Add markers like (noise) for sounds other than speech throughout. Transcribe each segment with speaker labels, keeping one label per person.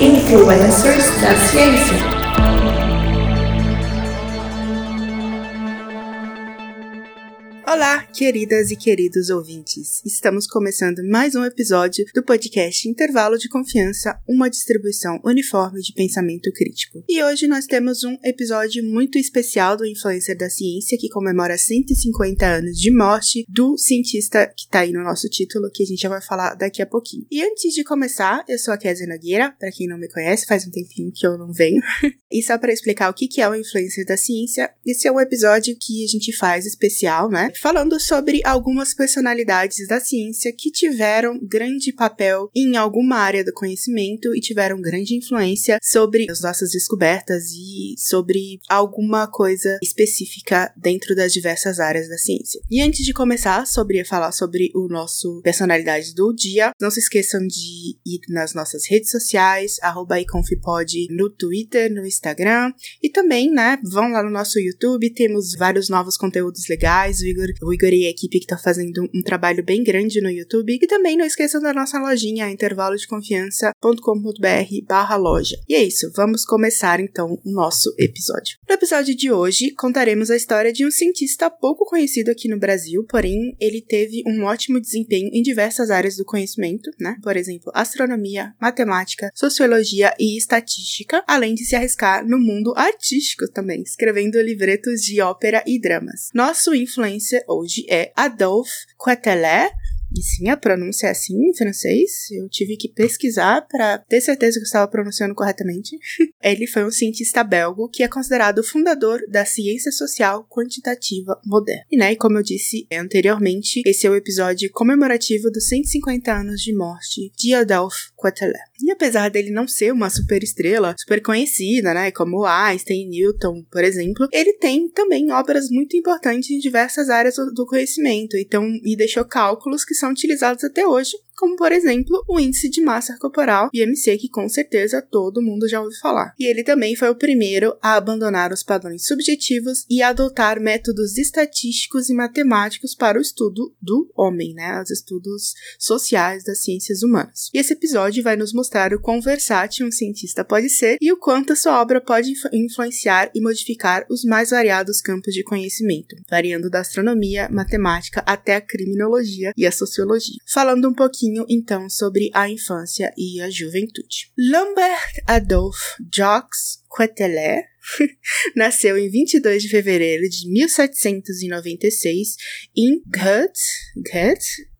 Speaker 1: Influencers da Ciência. Olá, queridas e queridos ouvintes! Estamos começando mais um episódio do podcast Intervalo de Confiança, uma distribuição uniforme de pensamento crítico. E hoje nós temos um episódio muito especial do Influencer da Ciência, que comemora 150 anos de morte do cientista que está aí no nosso título, que a gente já vai falar daqui a pouquinho. E antes de começar, eu sou a Kézia Nogueira, para quem não me conhece, faz um tempinho que eu não venho. (laughs) e só para explicar o que é o Influencer da Ciência, esse é um episódio que a gente faz especial, né? Falando sobre algumas personalidades da ciência que tiveram grande papel em alguma área do conhecimento e tiveram grande influência sobre as nossas descobertas e sobre alguma coisa específica dentro das diversas áreas da ciência. E antes de começar sobre falar sobre o nosso personalidade do dia, não se esqueçam de ir nas nossas redes sociais, arroba iconfipod no Twitter, no Instagram e também, né, vão lá no nosso YouTube, temos vários novos conteúdos legais, o Igor o Igor e a equipe que tá fazendo um trabalho bem grande no YouTube. E também não esqueçam da nossa lojinha, intervalodeconfiança.com.br barra loja. E é isso, vamos começar então o nosso episódio. No episódio de hoje, contaremos a história de um cientista pouco conhecido aqui no Brasil, porém ele teve um ótimo desempenho em diversas áreas do conhecimento, né? Por exemplo, astronomia, matemática, sociologia e estatística, além de se arriscar no mundo artístico também, escrevendo livretos de ópera e dramas. Nosso influencer hoje é Adolphe Quetelet, e sim, a pronúncia é assim em francês. Eu tive que pesquisar para ter certeza que eu estava pronunciando corretamente. (laughs) Ele foi um cientista belgo que é considerado o fundador da ciência social quantitativa moderna. E, né, como eu disse anteriormente, esse é o episódio comemorativo dos 150 anos de morte de Adolphe Quetelet. E apesar dele não ser uma super estrela, super conhecida, né, como Einstein e Newton, por exemplo, ele tem também obras muito importantes em diversas áreas do conhecimento, então, e deixou cálculos que são utilizados até hoje como por exemplo o índice de massa corporal, IMC, que com certeza todo mundo já ouviu falar. E ele também foi o primeiro a abandonar os padrões subjetivos e adotar métodos estatísticos e matemáticos para o estudo do homem, né, os estudos sociais das ciências humanas. E esse episódio vai nos mostrar o quão versátil um cientista pode ser e o quanto a sua obra pode influenciar e modificar os mais variados campos de conhecimento, variando da astronomia, matemática até a criminologia e a sociologia. Falando um pouquinho pouquinho então sobre a infância e a juventude. Lambert Adolphe Jacques Quetelet (laughs) nasceu em 22 de fevereiro de 1796 em Ghent,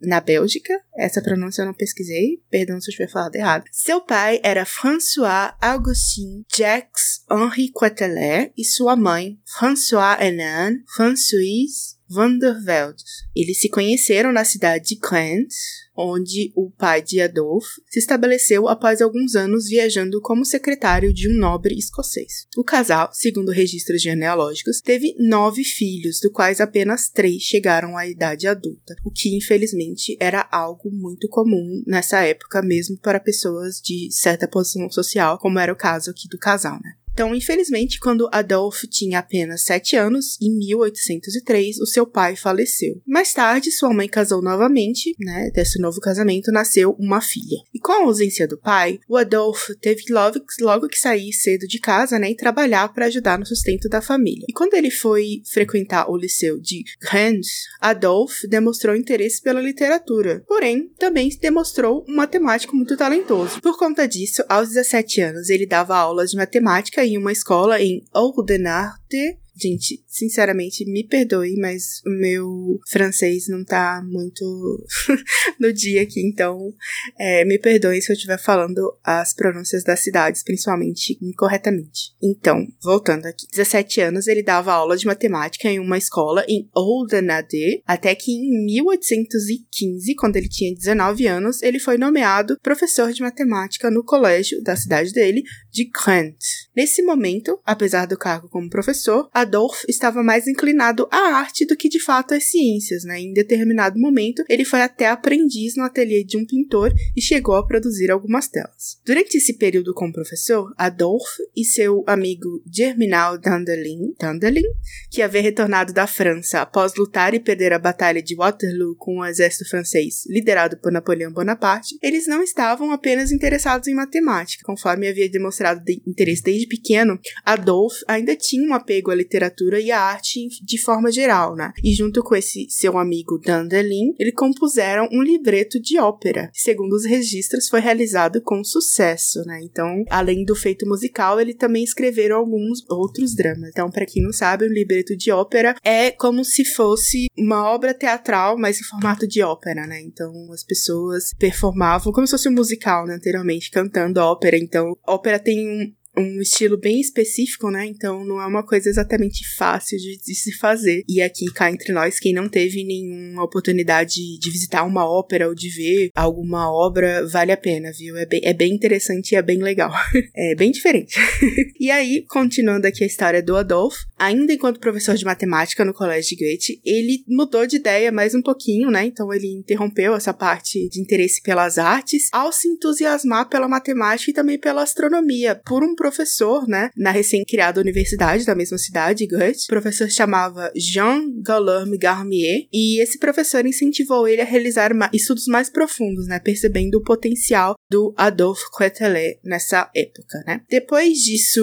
Speaker 1: na Bélgica. Essa pronúncia eu não pesquisei, perdão se eu estiver falando errado. Seu pai era François Augustin Jacques Henri Quetelet e sua mãe, François Henan Françoise van der Velde. Eles se conheceram na cidade de Ghent, onde o pai de Adolf se estabeleceu após alguns anos viajando como secretário de um nobre escocês. O casal, segundo registros genealógicos, teve nove filhos, dos quais apenas três chegaram à idade adulta, o que infelizmente era algo muito comum nessa época, mesmo para pessoas de certa posição social, como era o caso aqui do casal, né? Então, infelizmente, quando Adolf tinha apenas 7 anos, em 1803, o seu pai faleceu. Mais tarde, sua mãe casou novamente, né? Desse novo casamento nasceu uma filha. E com a ausência do pai, o Adolf teve logo, logo que sair cedo de casa, né? E trabalhar para ajudar no sustento da família. E quando ele foi frequentar o liceu de Rennes, Adolf demonstrou interesse pela literatura. Porém, também demonstrou um matemático muito talentoso. Por conta disso, aos 17 anos, ele dava aulas de matemática em uma escola em Oudenaarde, Gente, sinceramente, me perdoe, mas o meu francês não tá muito (laughs) no dia aqui, então é, me perdoe se eu estiver falando as pronúncias das cidades, principalmente incorretamente. Então, voltando aqui. 17 anos, ele dava aula de matemática em uma escola em Oudenade, até que em 1815, quando ele tinha 19 anos, ele foi nomeado professor de matemática no colégio da cidade dele, de Grant. Nesse momento, apesar do cargo como professor, a Adolphe estava mais inclinado à arte do que de fato às ciências, né? Em determinado momento, ele foi até aprendiz no ateliê de um pintor e chegou a produzir algumas telas. Durante esse período com o professor, Adolphe e seu amigo Germinal Dandelin, Dandelin que havia retornado da França após lutar e perder a batalha de Waterloo com o exército francês, liderado por Napoleão Bonaparte, eles não estavam apenas interessados em matemática. Conforme havia demonstrado de interesse desde pequeno, Adolphe ainda tinha um apego à literatura e à arte de forma geral, né? E junto com esse seu amigo Dandelin, ele compuseram um libreto de ópera, segundo os registros, foi realizado com sucesso, né? Então, além do feito musical, ele também escreveram alguns outros dramas. Então, para quem não sabe, um libreto de ópera é como se fosse uma obra teatral, mas em formato de ópera, né? Então, as pessoas performavam como se fosse um musical, né, anteriormente, cantando ópera. Então, ópera tem um, um estilo bem específico, né? Então não é uma coisa exatamente fácil de, de, se fazer. E aqui cá entre nós, quem não teve nenhuma oportunidade de visitar uma ópera ou de ver alguma obra, vale a pena, viu? É bem, é bem interessante e é bem legal. (laughs) é bem diferente. (laughs) e aí, continuando aqui a história do Adolfo, ainda enquanto professor de matemática no colégio de Goethe, ele mudou de ideia mais um pouquinho, né? Então ele interrompeu essa parte de interesse pelas artes ao se entusiasmar pela matemática e também pela astronomia, por um professor, né, na recém-criada universidade da mesma cidade, Goethe. O professor chamava Jean Guillaume Garmier, e esse professor incentivou ele a realizar estudos mais profundos, né, percebendo o potencial do Adolphe Quetelet nessa época, né. Depois disso,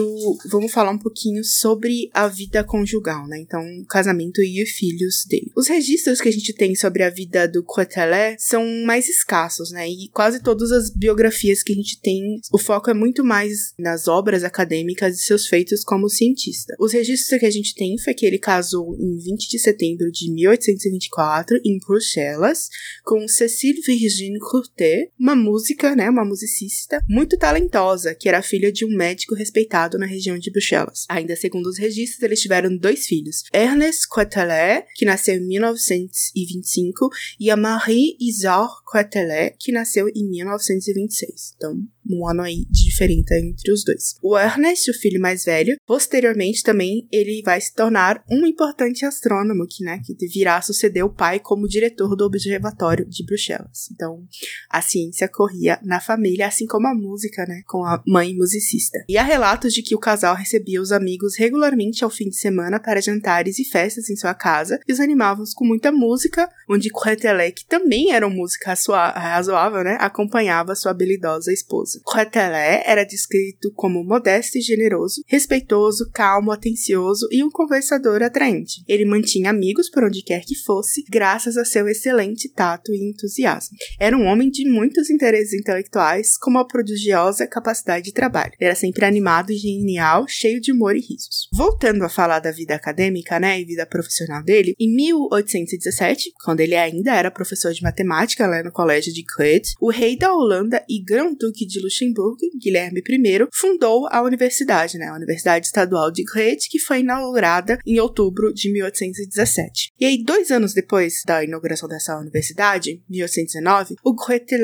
Speaker 1: vamos falar um pouquinho sobre a vida conjugal, né, então, o casamento e os filhos dele. Os registros que a gente tem sobre a vida do Quetelet são mais escassos, né, e quase todas as biografias que a gente tem, o foco é muito mais nas obras obras acadêmicas e seus feitos como cientista. Os registros que a gente tem foi que ele casou em 20 de setembro de 1824 em Bruxelas com Cécile Virginie Courtet, uma música, né, uma musicista muito talentosa, que era filha de um médico respeitado na região de Bruxelas. Ainda segundo os registros, eles tiveram dois filhos, Ernest Quetelet, que nasceu em 1925, e a Marie Isor Quetelet, que nasceu em 1926. Então, um ano aí de diferença entre os dois. O Ernest, o filho mais velho, posteriormente também ele vai se tornar um importante astrônomo que, né, que virá suceder o pai como diretor do Observatório de Bruxelas. Então, a ciência corria na família, assim como a música, né, com a mãe musicista. E há relatos de que o casal recebia os amigos regularmente ao fim de semana para jantares e festas em sua casa e os animavam com muita música, onde Coetelé, que também era uma música razoável, né, acompanhava sua habilidosa esposa. Quetelé era descrito como modesto e generoso, respeitoso, calmo, atencioso e um conversador atraente. Ele mantinha amigos por onde quer que fosse, graças a seu excelente tato e entusiasmo. Era um homem de muitos interesses intelectuais, com uma prodigiosa capacidade de trabalho. Era sempre animado e genial, cheio de humor e risos. Voltando a falar da vida acadêmica, né, e vida profissional dele, em 1817, quando ele ainda era professor de matemática lá no colégio de Goethe, o rei da Holanda e grão-duque de Luxemburgo, Guilherme I, fundou a universidade, né, a Universidade Estadual de Goethe, que foi inaugurada em outubro de 1817. E aí, dois anos depois da inauguração dessa universidade, 1819, o Goethe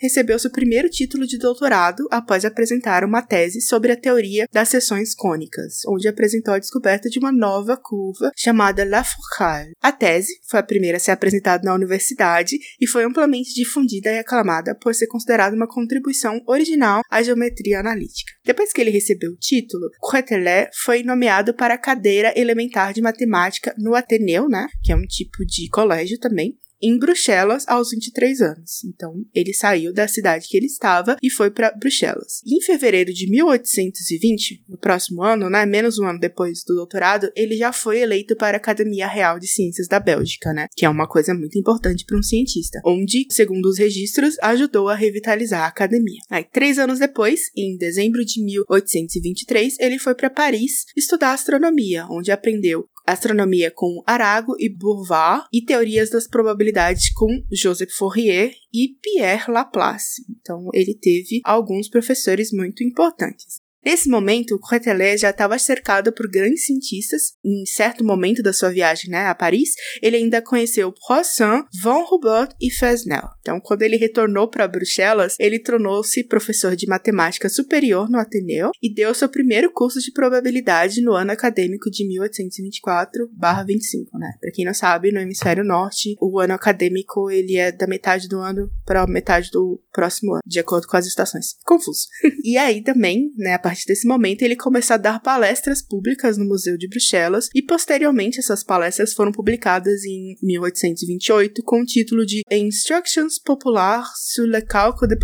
Speaker 1: recebeu seu primeiro título de doutorado após apresentar uma tese sobre a teoria das seções cônicas, onde apresentou a descoberta de uma nova curva chamada La Foucault. A tese foi a primeira a ser apresentada na universidade e foi amplamente difundida e aclamada por ser considerada uma contribuição original à geometria analítica. Depois que ele recebeu o título, Quetelet foi nomeado para a cadeira elementar de matemática no Ateneu, né, que é um tipo de colégio também, em Bruxelas aos 23 anos. Então, ele saiu da cidade que ele estava e foi para Bruxelas. E em fevereiro de 1820, no próximo ano, né, menos um ano depois do doutorado, ele já foi eleito para a Academia Real de Ciências da Bélgica, né, que é uma coisa muito importante para um cientista, onde, segundo os registros, ajudou a revitalizar a academia. Aí, três anos depois, em dezembro de 1823, ele foi para Paris estudar astronomia, onde aprendeu astronomia com Arago e Bourvat e teorias das probabilidades com Joseph Fourier e Pierre Laplace. Então, ele teve alguns professores muito importantes. Nesse momento, Quetelet já estava cercado por grandes cientistas. Em certo momento da sua viagem né, a Paris, ele ainda conheceu Poisson, Von Humboldt e Fresnel. Então, quando ele retornou para Bruxelas, ele tornou-se professor de matemática superior no Ateneu e deu seu primeiro curso de probabilidade no ano acadêmico de 1824/25, né? Para quem não sabe, no hemisfério norte, o ano acadêmico ele é da metade do ano para metade do próximo ano, de acordo com as estações. Confuso. (laughs) e aí também, né, a partir desse momento, ele começou a dar palestras públicas no Museu de Bruxelas e posteriormente essas palestras foram publicadas em 1828 com o título de Instructions Populaires sur le cálculo de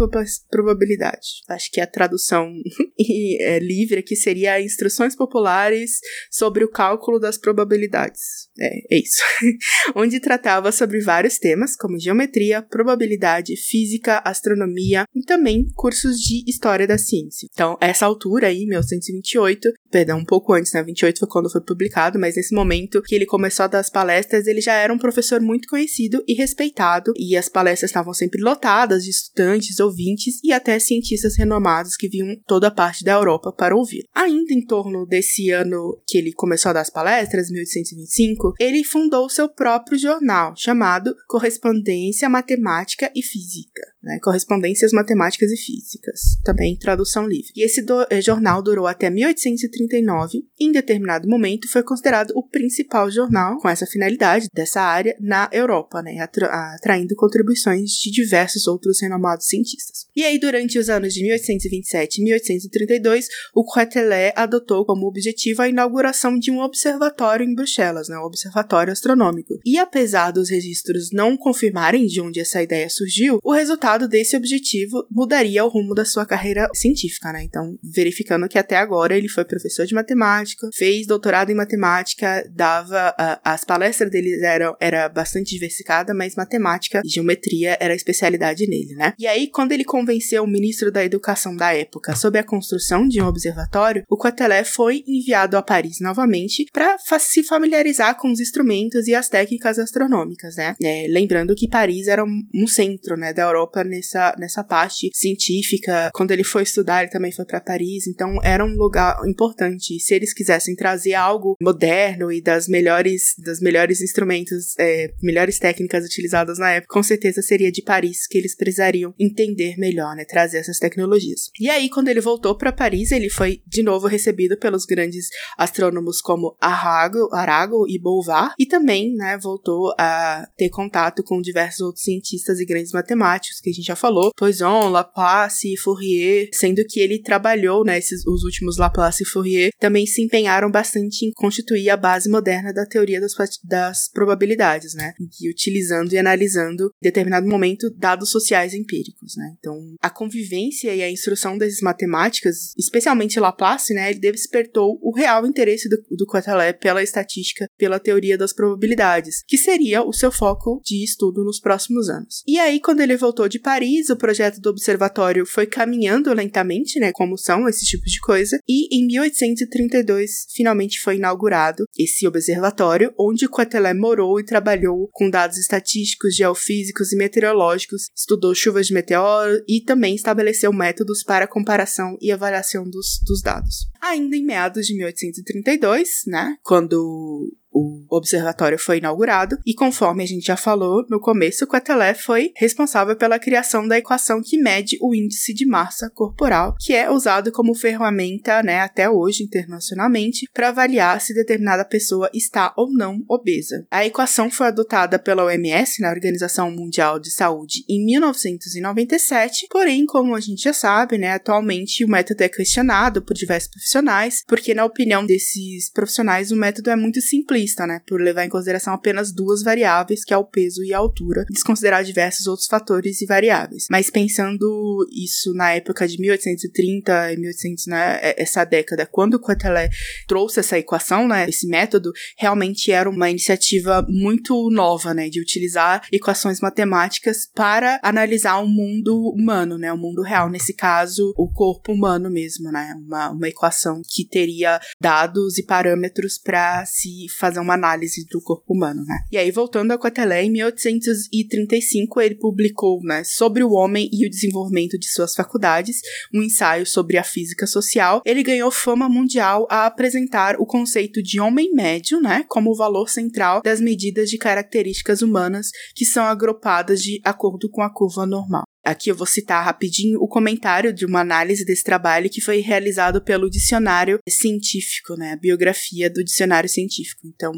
Speaker 1: probabilidade. Acho que a tradução (laughs) é, livre aqui seria Instruções Populares sobre o cálculo das probabilidades. É, é isso. (laughs) Onde tratava sobre vários temas, como geometria, probabilidade, física, astronomia e também cursos de história da ciência. Então, essa altura aí, 1928, perdão, um pouco antes, né? 28 foi quando foi publicado, mas nesse momento que ele começou a dar as palestras, ele já era um professor muito conhecido e respeitado, e as palestras estavam sempre lotadas de estudantes, ouvintes e até cientistas renomados que vinham toda a parte da Europa para ouvir. Ainda em torno desse ano que ele começou a dar as palestras, 1825, ele fundou seu próprio jornal, chamado Correspondência Matemática e Física né, correspondências matemáticas e físicas, também tradução livre. E esse do, eh, jornal durou até 1839 e, em determinado momento, foi considerado o principal jornal com essa finalidade dessa área na Europa, né, atra, atraindo contribuições de diversos outros renomados cientistas. E aí, durante os anos de 1827 e 1832, o Quetelet adotou como objetivo a inauguração de um observatório em Bruxelas, né, um observatório astronômico. E apesar dos registros não confirmarem de onde essa ideia surgiu, o resultado desse objetivo mudaria o rumo da sua carreira científica, né? Então, verificando que até agora ele foi professor de matemática, fez doutorado em matemática, dava as palestras dele eram era bastante diversificada, mas matemática e geometria era a especialidade nele, né? E aí, quando ele convenceu o ministro da Educação da época sobre a construção de um observatório, o Quetelet foi enviado a Paris novamente para se familiarizar com os instrumentos e as técnicas astronômicas, né? É, lembrando que Paris era um, um centro, né, da Europa nessa, nessa parte científica. Quando ele foi estudar, ele também foi para Paris, então era um lugar importante. Se eles quisessem trazer algo moderno e das melhores, das melhores instrumentos, é, melhores técnicas utilizadas na época, com certeza seria de Paris que eles precisariam entender melhor, né, trazer essas tecnologias. E aí, quando ele voltou para Paris, ele foi de novo recebido pelos grandes astrônomos como Arago, Arago e Bouvard, e também, né, voltou a ter contato com diversos outros cientistas e grandes matemáticos que a gente já falou, Poisson, Laplace e Fourier, sendo que ele trabalhou, né, esses, os últimos Laplace e Fourier, também se empenharam bastante em constituir a base moderna da teoria das, das probabilidades, né, e utilizando e analisando, em determinado momento, dados sociais empíricos, né. Então, a convivência e a instrução das matemáticas, especialmente Laplace, né, ele despertou o real interesse do, do Quetelet pela estatística, pela teoria das probabilidades, que seria o seu foco de estudo nos próximos anos. E aí, quando ele voltou de Paris, o projeto do observatório foi caminhando lentamente, né, como são esses tipos de coisa, e em 1832 finalmente foi inaugurado esse observatório, onde Quetelet morou e trabalhou com dados estatísticos, geofísicos e meteorológicos, estudou chuvas de meteoro e também estabeleceu métodos para comparação e avaliação dos, dos dados. Ainda em meados de 1832, né, quando o observatório foi inaugurado e conforme a gente já falou no começo, Quetelet foi responsável pela criação da equação que mede o índice de massa corporal, que é usado como ferramenta, né, até hoje internacionalmente, para avaliar se determinada pessoa está ou não obesa. A equação foi adotada pela OMS, na Organização Mundial de Saúde, em 1997, porém, como a gente já sabe, né, atualmente o método é questionado por diversos profissionais, porque na opinião desses profissionais o método é muito né, por levar em consideração apenas duas variáveis, que é o peso e a altura, desconsiderar diversos outros fatores e variáveis. Mas pensando isso na época de 1830 e 1800, né, é, essa década, quando o Quetelet trouxe essa equação, né, esse método, realmente era uma iniciativa muito nova, né, de utilizar equações matemáticas para analisar o mundo humano, né, o mundo real, nesse caso, o corpo humano mesmo, né, uma, uma equação que teria dados e parâmetros para se fazer uma análise do corpo humano, né? E aí, voltando a Quetelet, em 1835 ele publicou, né, sobre o homem e o desenvolvimento de suas faculdades, um ensaio sobre a física social. Ele ganhou fama mundial a apresentar o conceito de homem médio, né, como o valor central das medidas de características humanas que são agrupadas de acordo com a curva normal. Aqui eu vou citar rapidinho o comentário de uma análise desse trabalho que foi realizado pelo dicionário científico, né, a biografia do dicionário científico. Então,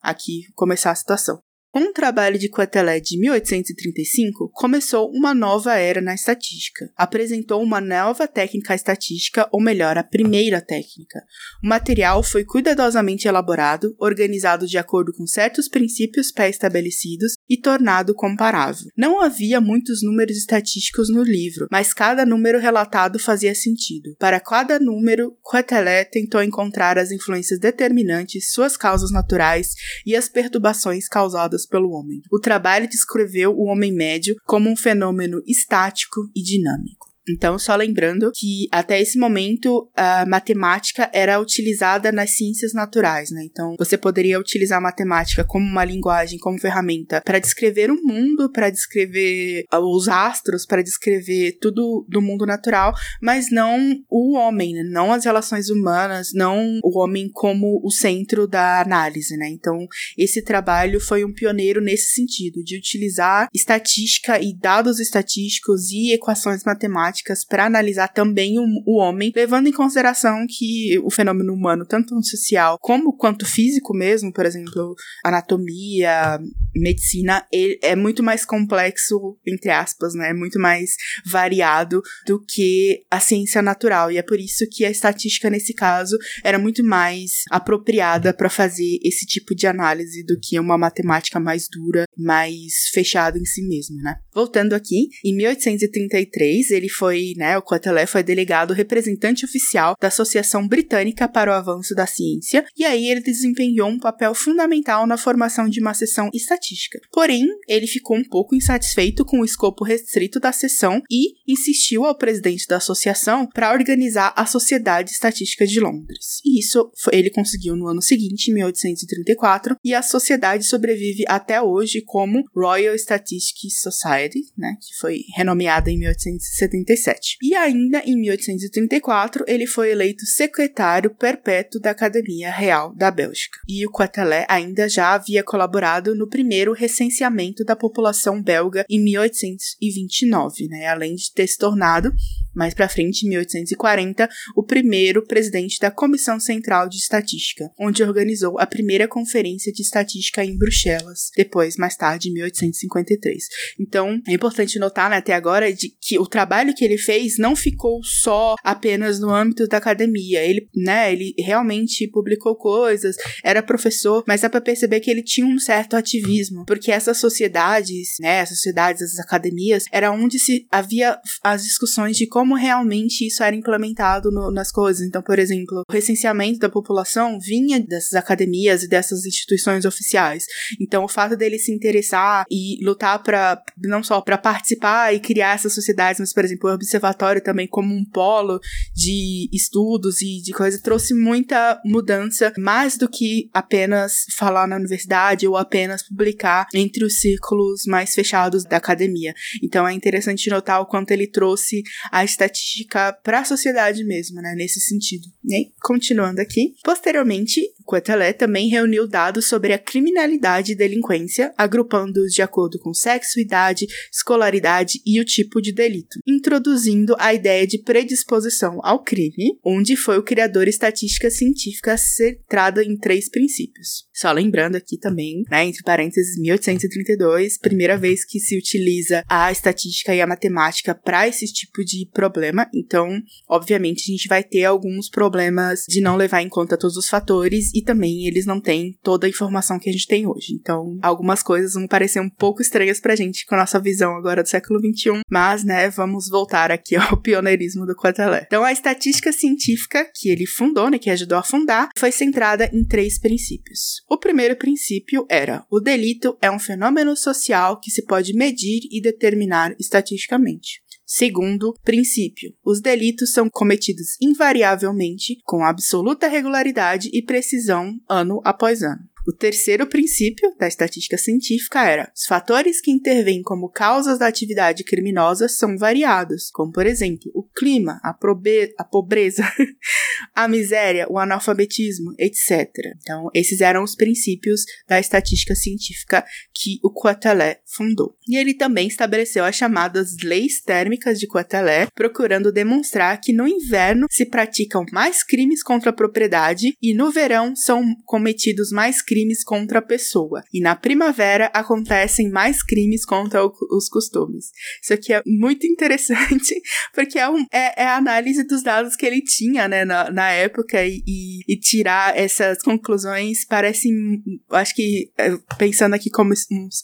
Speaker 1: aqui começar a situação. Com o trabalho de Quetelet de 1835, começou uma nova era na estatística. Apresentou uma nova técnica estatística, ou melhor, a primeira técnica. O material foi cuidadosamente elaborado, organizado de acordo com certos princípios pré-estabelecidos e tornado comparável. Não havia muitos números estatísticos no livro, mas cada número relatado fazia sentido. Para cada número, Quetelet tentou encontrar as influências determinantes, suas causas naturais e as perturbações causadas pelo homem. O trabalho descreveu o homem médio como um fenômeno estático e dinâmico. Então, só lembrando que até esse momento a matemática era utilizada nas ciências naturais, né? Então, você poderia utilizar a matemática como uma linguagem, como ferramenta para descrever o mundo, para descrever os astros, para descrever tudo do mundo natural, mas não o homem, né? não as relações humanas, não o homem como o centro da análise, né? Então, esse trabalho foi um pioneiro nesse sentido, de utilizar estatística e dados estatísticos e equações matemáticas matemáticas para analisar também o, o, homem, levando em consideração que o fenômeno humano, tanto social como quanto físico mesmo, por exemplo, anatomia, medicina, é muito mais complexo, entre aspas, né? É muito mais variado do que a ciência natural. E é por isso que a estatística, nesse caso, era muito mais apropriada para fazer esse tipo de análise do que uma matemática mais dura, mais fechada em si mesmo, né? Voltando aqui, em 1833, ele foi foi, né, o Quetelet foi delegado representante oficial da Associação Britânica para o Avanço da Ciência, e aí ele desempenhou um papel fundamental na formação de uma sessão estatística. Porém, ele ficou um pouco insatisfeito com o escopo restrito da sessão e insistiu ao presidente da associação para organizar a Sociedade Estatística de Londres. E isso ele conseguiu no ano seguinte, em 1834, e a sociedade sobrevive até hoje como Royal Statistical Society, né, que foi renomeada em 1876 1837. E ainda em 1834, ele foi eleito secretário perpétuo da Academia Real da Bélgica. E o Quetelet ainda já havia colaborado no primeiro recenseamento da população belga em 1829, né? além de ter se tornado mais para frente, em 1840, o primeiro presidente da Comissão Central de Estatística, onde organizou a primeira conferência de estatística em Bruxelas, depois, mais tarde, em 1853. Então, é importante notar, né, até agora, de que o trabalho que ele fez não ficou só apenas no âmbito da academia. Ele, né, ele realmente publicou coisas, era professor, mas dá para perceber que ele tinha um certo ativismo, porque essas sociedades, né, sociedades, as academias, era onde se havia as discussões de como como realmente isso era implementado no, nas coisas. Então, por exemplo, o recenseamento da população vinha dessas academias e dessas instituições oficiais. Então, o fato dele se interessar e lutar para não só para participar e criar essas sociedades, mas, por exemplo, o observatório também como um polo de estudos e de coisa trouxe muita mudança, mais do que apenas falar na universidade ou apenas publicar entre os círculos mais fechados da academia. Então, é interessante notar o quanto ele trouxe a estatística para a sociedade mesmo, né, nesse sentido. E continuando aqui, posteriormente, Quetelet também reuniu dados sobre a criminalidade e delinquência, agrupando-os de acordo com sexo, idade, escolaridade e o tipo de delito, introduzindo a ideia de predisposição ao crime, onde foi o criador estatística científica centrada em três princípios. Só lembrando aqui também, né, entre parênteses, 1832, primeira vez que se utiliza a estatística e a matemática para esse tipo de problema. Então, obviamente, a gente vai ter alguns problemas de não levar em conta todos os fatores e também eles não têm toda a informação que a gente tem hoje. Então, algumas coisas vão parecer um pouco estranhas pra gente com a nossa visão agora do século XXI, mas, né, vamos voltar aqui ao (laughs) pioneirismo do Quetelet. Então, a estatística científica que ele fundou, né, que ajudou a fundar, foi centrada em três princípios. O primeiro princípio era: o delito é um fenômeno social que se pode medir e determinar estatisticamente. Segundo princípio, os delitos são cometidos invariavelmente, com absoluta regularidade e precisão, ano após ano. O terceiro princípio da estatística científica era: os fatores que intervêm como causas da atividade criminosa são variados, como por exemplo o clima, a, a pobreza, (laughs) a miséria, o analfabetismo, etc. Então, esses eram os princípios da estatística científica que o Quetelet fundou. E ele também estabeleceu as chamadas leis térmicas de Quetelet, procurando demonstrar que no inverno se praticam mais crimes contra a propriedade e no verão são cometidos mais crimes crimes contra a pessoa. E na primavera acontecem mais crimes contra o, os costumes. Isso aqui é muito (laughs) interessante, porque é, um, é, é, a análise dos dados que ele tinha, né, na, na época, e, e, e tirar essas conclusões parece, acho que, é, pensando aqui como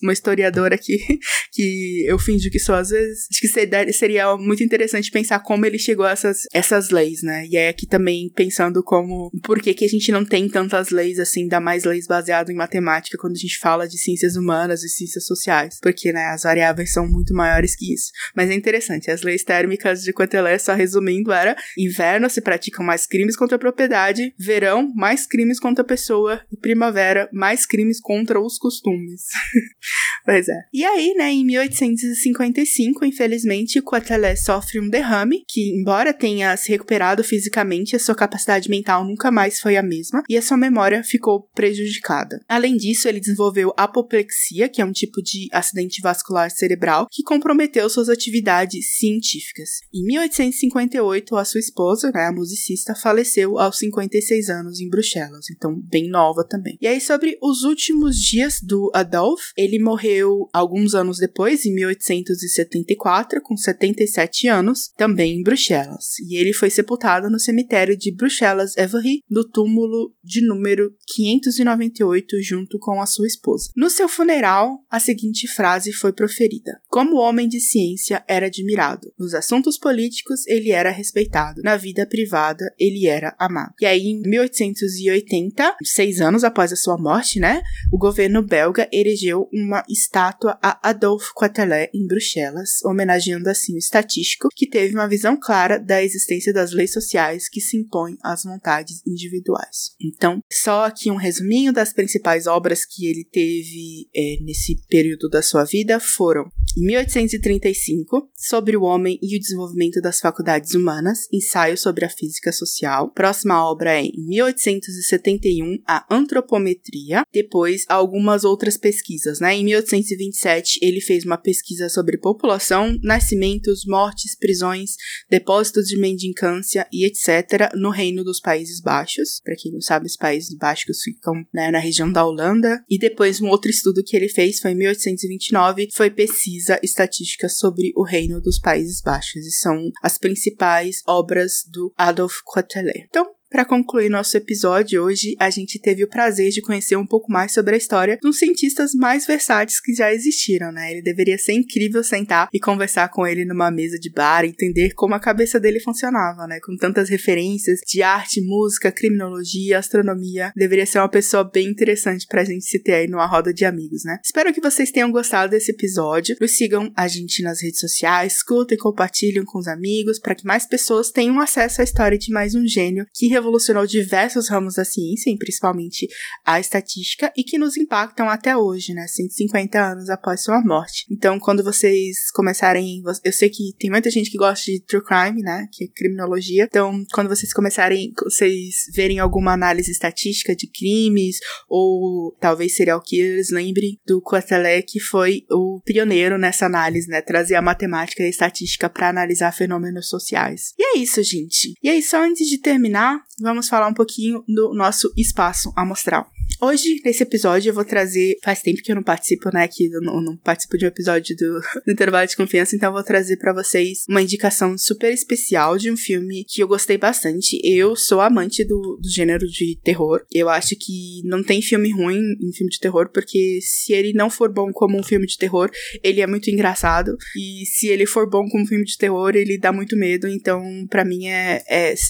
Speaker 1: uma historiadora aqui, (laughs) que eu finjo que sou às vezes, acho que seria muito interessante pensar como ele chegou a essas, essas leis, né, e é aqui também pensando como, por que que a gente não tem tantas leis assim, ainda mais leis baseadas baseado em matemática quando a gente fala de ciências humanas e ciências sociais, porque né, as variáveis são muito maiores que isso. Mas é interessante, as leis térmicas de Quetelet, só resumindo, era inverno se praticam mais crimes contra a propriedade, verão mais crimes contra a pessoa e primavera mais crimes contra os costumes. (laughs) pois é. E aí, né, em 1855, infelizmente, Quetelet sofre um derrame que, embora tenha se recuperado fisicamente, a sua capacidade mental nunca mais foi a mesma e a sua memória ficou prejudicada. Além disso, ele desenvolveu apoplexia, que é um tipo de acidente vascular cerebral que comprometeu suas atividades científicas. Em 1858, a sua esposa, né, a musicista, faleceu aos 56 anos em Bruxelas, então bem nova também. E aí, sobre os últimos dias do Adolf, ele morreu alguns anos depois, em 1874, com 77 anos, também em Bruxelas. E ele foi sepultado no cemitério de Bruxelas-Every, no túmulo de número 598 junto com a sua esposa. No seu funeral, a seguinte frase foi proferida: Como homem de ciência, era admirado. Nos assuntos políticos, ele era respeitado. Na vida privada, ele era amado. E aí, em 1880, seis anos após a sua morte, né, o governo belga erigeu uma estátua a Adolphe Quetelet em Bruxelas, homenageando assim o estatístico que teve uma visão clara da existência das leis sociais que se impõem às vontades individuais. Então, só aqui um resuminho das principais obras que ele teve é, nesse período da sua vida foram em 1835, Sobre o Homem e o Desenvolvimento das Faculdades Humanas, ensaio sobre a física social. Próxima obra é, em 1871, A Antropometria. Depois, algumas outras pesquisas, né? Em 1827, ele fez uma pesquisa sobre população, nascimentos, mortes, prisões, depósitos de mendicância e etc. no Reino dos Países Baixos. Para quem não sabe, os Países Baixos ficam né, na região da Holanda. E depois, um outro estudo que ele fez foi em 1829, foi pesquisa estatística sobre o Reino dos Países Baixos e são as principais obras do Adolf Quetelet. Então, para concluir nosso episódio hoje, a gente teve o prazer de conhecer um pouco mais sobre a história dos cientistas mais versáteis que já existiram, né? Ele deveria ser incrível sentar e conversar com ele numa mesa de bar, entender como a cabeça dele funcionava, né? Com tantas referências de arte, música, criminologia, astronomia. Deveria ser uma pessoa bem interessante pra gente se ter aí numa roda de amigos, né? Espero que vocês tenham gostado desse episódio. Nos sigam a gente nas redes sociais, escutem, compartilhem com os amigos para que mais pessoas tenham acesso à história de mais um gênio que revolucionou diversos ramos da ciência, principalmente a estatística, e que nos impactam até hoje, né? 150 anos após sua morte. Então, quando vocês começarem. Eu sei que tem muita gente que gosta de true crime, né? Que é criminologia. Então, quando vocês começarem, vocês verem alguma análise estatística de crimes, ou talvez serial killers, lembre do Quetelet, que foi o pioneiro nessa análise, né? Trazer a matemática e a estatística para analisar fenômenos sociais. E é isso, gente. E aí, só antes de terminar, vamos falar um pouquinho do nosso espaço amostral. Hoje, nesse episódio, eu vou trazer. Faz tempo que eu não participo, né? Que eu não, participo de um episódio do, (laughs) do Intervalo de Confiança, então eu vou trazer para vocês uma indicação super especial de um filme que eu gostei bastante. Eu sou amante do, do gênero de terror. Eu acho que não tem filme ruim em filme de terror, porque se ele não for bom como um filme de terror, ele é muito engraçado. E se ele for bom como um filme de terror, ele dá muito medo. Então, para mim, é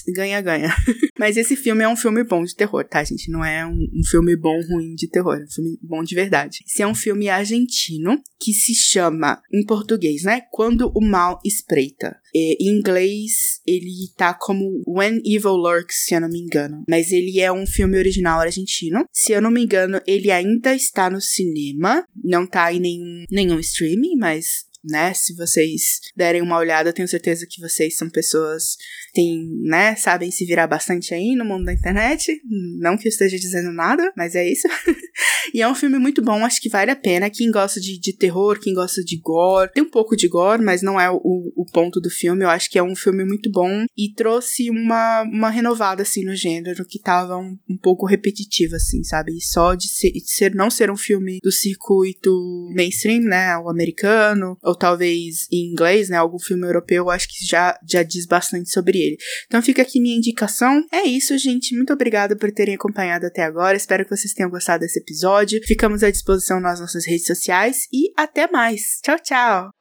Speaker 1: ganha-ganha. É (laughs) Mas esse filme é um filme bom de terror, tá, gente? Não é um, um filme bom, ruim de terror, é um filme bom de verdade. Esse é um filme argentino que se chama, em português, né? Quando o Mal Espreita. Em inglês, ele tá como When Evil Lurks, se eu não me engano. Mas ele é um filme original argentino. Se eu não me engano, ele ainda está no cinema. Não tá em nenhum, nenhum streaming, mas né? Se vocês derem uma olhada, tenho certeza que vocês são pessoas tem, né, sabem se virar bastante aí no mundo da internet. Não que eu esteja dizendo nada, mas é isso. (laughs) e é um filme muito bom, acho que vale a pena. Quem gosta de, de terror, quem gosta de gore, tem um pouco de gore, mas não é o, o ponto do filme. Eu acho que é um filme muito bom e trouxe uma, uma renovada, assim, no gênero que tava um, um pouco repetitivo, assim, sabe? Só de ser, de ser, não ser um filme do circuito mainstream, né, o americano, ou talvez em inglês, né, algum filme europeu, acho que já, já diz bastante sobre ele. Então fica aqui minha indicação. É isso, gente. Muito obrigada por terem acompanhado até agora. Espero que vocês tenham gostado desse episódio. Ficamos à disposição nas nossas redes sociais e até mais. Tchau, tchau!